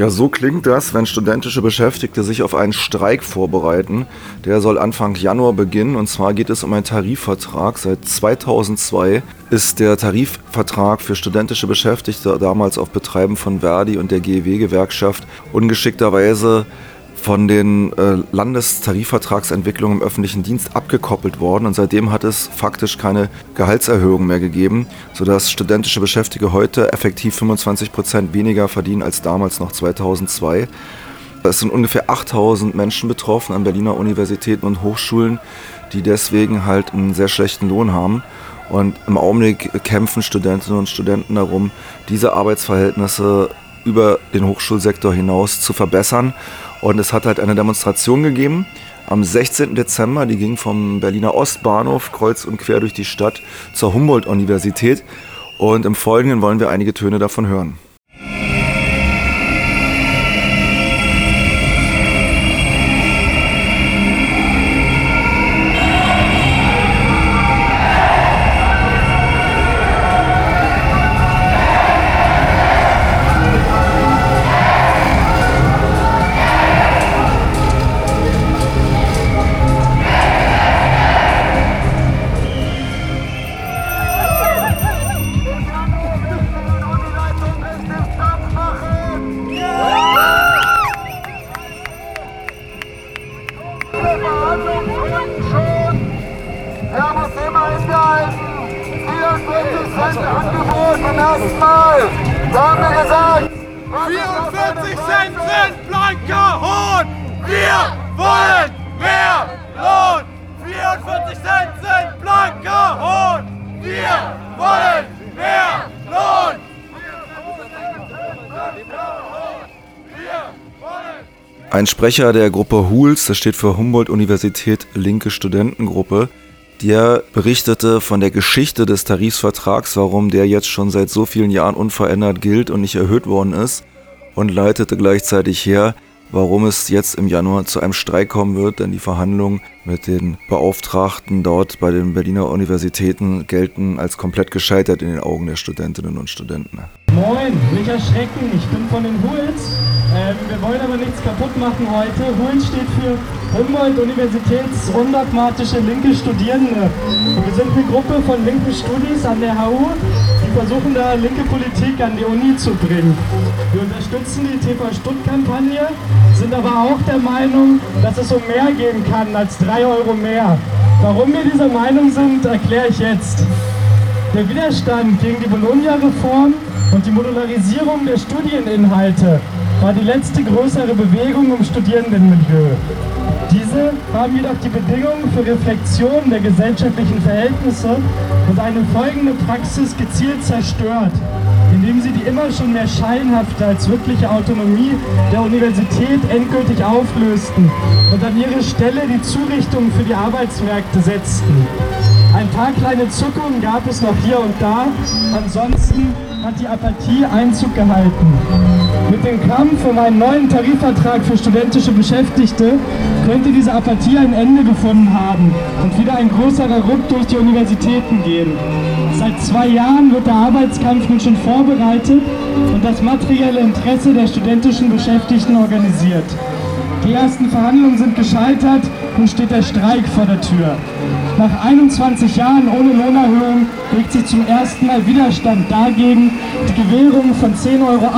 Ja, so klingt das, wenn studentische Beschäftigte sich auf einen Streik vorbereiten. Der soll Anfang Januar beginnen und zwar geht es um einen Tarifvertrag. Seit 2002 ist der Tarifvertrag für studentische Beschäftigte damals auf Betreiben von Verdi und der GEW-Gewerkschaft ungeschickterweise von den äh, Landestarifvertragsentwicklungen im öffentlichen Dienst abgekoppelt worden und seitdem hat es faktisch keine Gehaltserhöhung mehr gegeben, sodass studentische Beschäftigte heute effektiv 25 Prozent weniger verdienen als damals noch 2002. Es sind ungefähr 8000 Menschen betroffen an Berliner Universitäten und Hochschulen, die deswegen halt einen sehr schlechten Lohn haben. Und im Augenblick kämpfen Studentinnen und Studenten darum, diese Arbeitsverhältnisse über den Hochschulsektor hinaus zu verbessern. Und es hat halt eine Demonstration gegeben am 16. Dezember, die ging vom Berliner Ostbahnhof kreuz und quer durch die Stadt zur Humboldt-Universität. Und im Folgenden wollen wir einige Töne davon hören. Ein Sprecher der Gruppe HULS, das steht für Humboldt-Universität Linke Studentengruppe, der berichtete von der Geschichte des Tarifvertrags, warum der jetzt schon seit so vielen Jahren unverändert gilt und nicht erhöht worden ist und leitete gleichzeitig her, warum es jetzt im Januar zu einem Streik kommen wird, denn die Verhandlungen mit den Beauftragten dort bei den Berliner Universitäten gelten als komplett gescheitert in den Augen der Studentinnen und Studenten. Moin, nicht erschrecken, ich bin von den Huls. Ähm, wir wollen aber nichts kaputt machen heute. Huls steht für Humboldt Universitäts undogmatische linke Studierende. Und wir sind eine Gruppe von linken Studis an der HU, versuchen da linke Politik an die Uni zu bringen. Wir unterstützen die TV Stutt-Kampagne, sind aber auch der Meinung, dass es um mehr gehen kann als drei Euro mehr. Warum wir dieser Meinung sind, erkläre ich jetzt. Der Widerstand gegen die Bologna-Reform und die Modularisierung der Studieninhalte war die letzte größere Bewegung im Studierendenmilieu. Diese haben jedoch die Bedingungen für Reflexion der gesellschaftlichen Verhältnisse und eine folgende Praxis gezielt zerstört, indem sie die immer schon mehr scheinhafte als wirkliche Autonomie der Universität endgültig auflösten und an ihre Stelle die Zurichtung für die Arbeitsmärkte setzten. Ein paar kleine Zuckungen gab es noch hier und da, ansonsten hat die Apathie Einzug gehalten. Mit dem Kampf um einen neuen Tarifvertrag für studentische Beschäftigte könnte diese Apathie ein Ende gefunden haben und wieder ein größerer Ruck durch die Universitäten gehen. Seit zwei Jahren wird der Arbeitskampf nun schon vorbereitet und das materielle Interesse der studentischen Beschäftigten organisiert. Die ersten Verhandlungen sind gescheitert und steht der Streik vor der Tür. Nach 21 Jahren ohne Lohnerhöhung regt sich zum ersten Mal Widerstand dagegen, die Gewährung von 10,98 Euro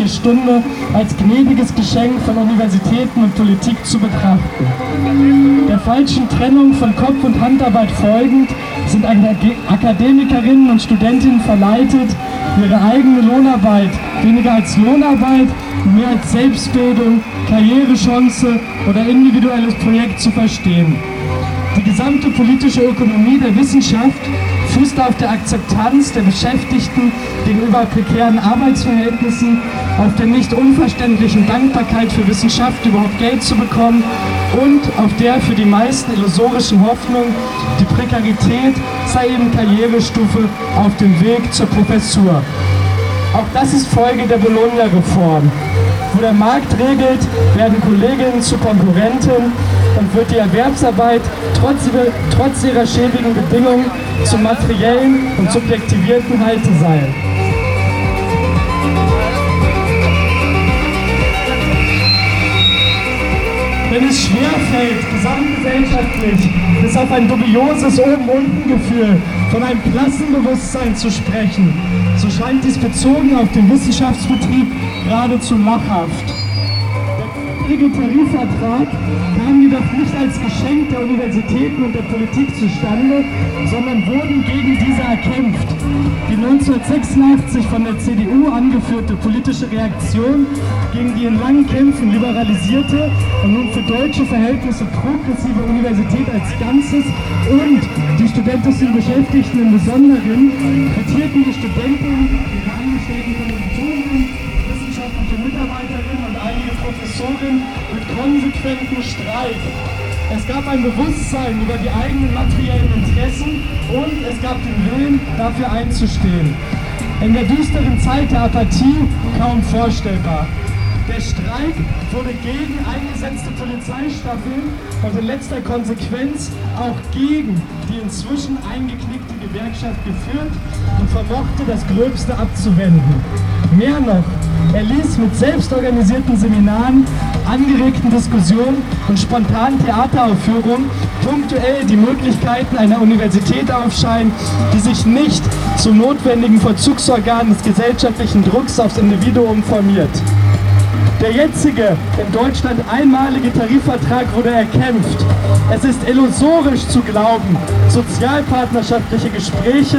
die Stunde als gnädiges Geschenk von Universitäten und Politik zu betrachten. Der falschen Trennung von Kopf- und Handarbeit folgend sind Akademikerinnen und Studentinnen verleitet, ihre eigene Lohnarbeit weniger als Lohnarbeit, mehr als Selbstbildung, Karrierechance oder individuelles Projekt zu verstehen. Die gesamte politische Ökonomie der Wissenschaft fußt auf der Akzeptanz der Beschäftigten gegenüber prekären Arbeitsverhältnissen, auf der nicht unverständlichen Dankbarkeit für Wissenschaft überhaupt Geld zu bekommen und auf der für die meisten illusorischen Hoffnung, die Prekarität sei eben Karrierestufe auf dem Weg zur Professur. Auch das ist Folge der Bologna-Reform. Wo der Markt regelt, werden Kolleginnen zu Konkurrenten und wird die Erwerbsarbeit trotz, trotz ihrer schäbigen Bedingungen zum materiellen und subjektivierten Halteseil. Wenn es schwerfällt, gesamtgesellschaftlich, bis auf ein dubioses Oben-Unten-Gefühl von einem Klassenbewusstsein zu sprechen, so scheint dies bezogen auf den Wissenschaftsbetrieb geradezu lachhaft niedrige Tarifvertrag kam jedoch nicht als Geschenk der Universitäten und der Politik zustande, sondern wurden gegen diese erkämpft. Die 1986 von der CDU angeführte politische Reaktion gegen die in langen Kämpfen liberalisierte und nun für deutsche Verhältnisse progressive Universität als Ganzes und die studentischen Beschäftigten im Besonderen kritierten die Studenten, ihre Angestellten von Professoren mit konsequentem Streik. Es gab ein Bewusstsein über die eigenen materiellen Interessen und es gab den Willen, dafür einzustehen. In der düsteren Zeit der Apathie kaum vorstellbar. Der Streik wurde gegen eingesetzte Polizeistaffeln und in letzter Konsequenz auch gegen die inzwischen eingeknickte Gewerkschaft geführt und vermochte das Gröbste abzuwenden. Mehr noch, er ließ mit selbstorganisierten Seminaren, angeregten Diskussionen und spontanen Theateraufführungen punktuell die Möglichkeiten einer Universität aufscheinen, die sich nicht zum notwendigen Vollzugsorgan des gesellschaftlichen Drucks aufs Individuum formiert. Der jetzige in Deutschland einmalige Tarifvertrag wurde erkämpft. Es ist illusorisch zu glauben, sozialpartnerschaftliche Gespräche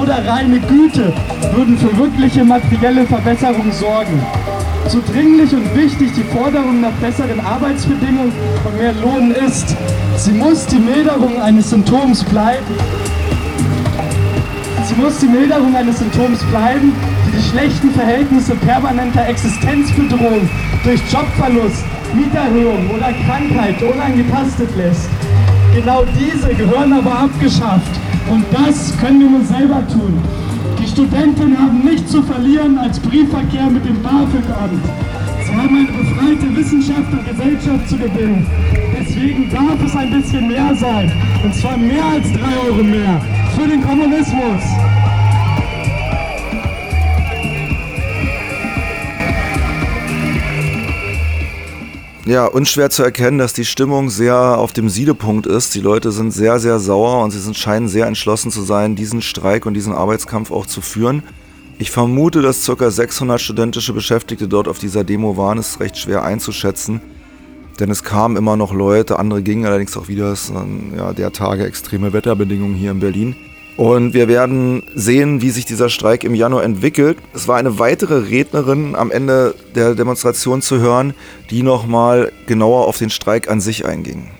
oder reine Güte würden für wirkliche materielle Verbesserungen sorgen. So dringlich und wichtig die Forderung nach besseren Arbeitsbedingungen und mehr Lohn ist, sie muss die Milderung eines Symptoms bleiben. Sie muss die Milderung eines Symptoms bleiben, die schlechten Verhältnisse permanenter Existenzbedrohung durch Jobverlust, Mieterhöhung oder Krankheit unangetastet lässt. Genau diese gehören aber abgeschafft und das können wir nur selber tun. Die Studenten haben nichts zu verlieren als Briefverkehr mit dem BAföG-Amt. Sie haben eine befreite Wissenschaft und Gesellschaft zu gewinnen. Deswegen darf es ein bisschen mehr sein. Und zwar mehr als drei Euro mehr für den Kommunismus. Ja, unschwer zu erkennen, dass die Stimmung sehr auf dem Siedepunkt ist. Die Leute sind sehr, sehr sauer und sie sind, scheinen sehr entschlossen zu sein, diesen Streik und diesen Arbeitskampf auch zu führen. Ich vermute, dass ca. 600 studentische Beschäftigte dort auf dieser Demo waren. Ist recht schwer einzuschätzen, denn es kamen immer noch Leute, andere gingen allerdings auch wieder. Es sind ja, der Tage extreme Wetterbedingungen hier in Berlin. Und wir werden sehen, wie sich dieser Streik im Januar entwickelt. Es war eine weitere Rednerin am Ende der Demonstration zu hören, die nochmal genauer auf den Streik an sich einging.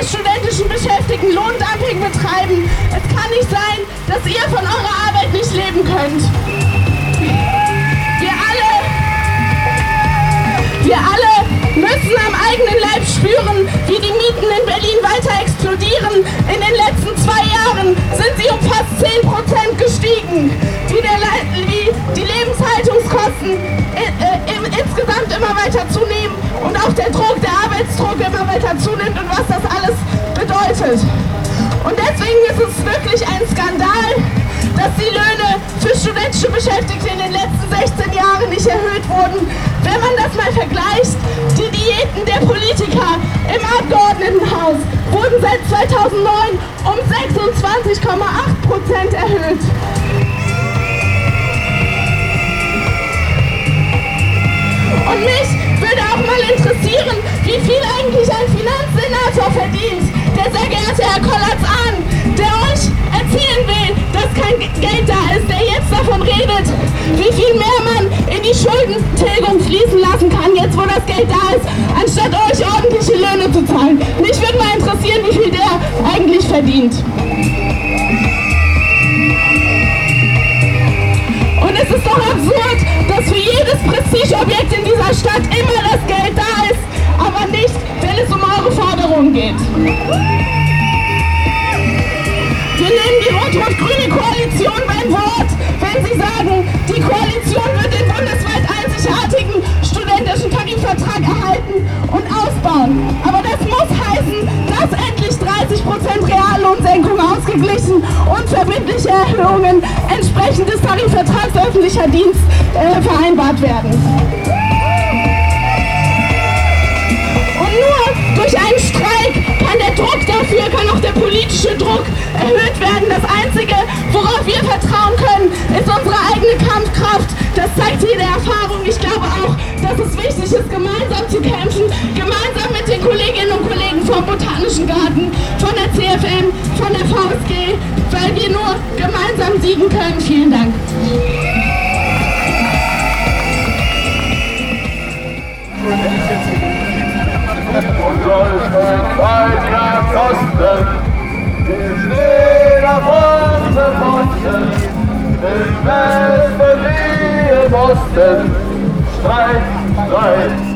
Der studentischen Beschäftigten Lohndumping betreiben. Es kann nicht sein, dass ihr von eurer Arbeit nicht leben könnt. Wir alle, wir alle müssen am eigenen Leib spüren, wie die Mieten in Berlin weiter explodieren. In den letzten zwei Jahren sind sie um fast 10% gestiegen. Wie, der, wie die Lebenshaltungskosten äh, im, insgesamt immer weiter zunehmen und auch der Druck, der Arbeitsdruck immer weiter zunimmt und was bedeutet. Und deswegen ist es wirklich ein Skandal, dass die Löhne für studentische Beschäftigte in den letzten 16 Jahren nicht erhöht wurden. Wenn man das mal vergleicht, die Diäten der Politiker im Abgeordnetenhaus wurden seit 2009 um 26,8 Prozent erhöht. Herr Kollatz-Ahn, der euch erzählen will, dass kein Geld da ist, der jetzt davon redet, wie viel mehr man in die Schuldentilgung fließen lassen kann, jetzt wo das Geld da ist, anstatt euch ordentliche verbindliche Erhöhungen entsprechend des Tarifvertrags öffentlicher Dienst äh, vereinbart werden. Und nur durch einen Streik kann der Druck dafür, kann auch der politische Druck erhöht werden. Das Einzige, worauf wir vertrauen können, ist unsere eigene Kampfkraft. Das zeigt jede Erfahrung. Ich glaube auch, dass es wichtig ist, gemeinsam zu kämpfen, gemeinsam mit den Kolleginnen und Kollegen vom Botanischen Garten, von der CFM, von der VSG, weil wir nur gemeinsam siegen können. Vielen Dank. und soll für ein Jahr kosten. Stehen auf unseren Posten, im Westen wie im Osten. Streit, Streit,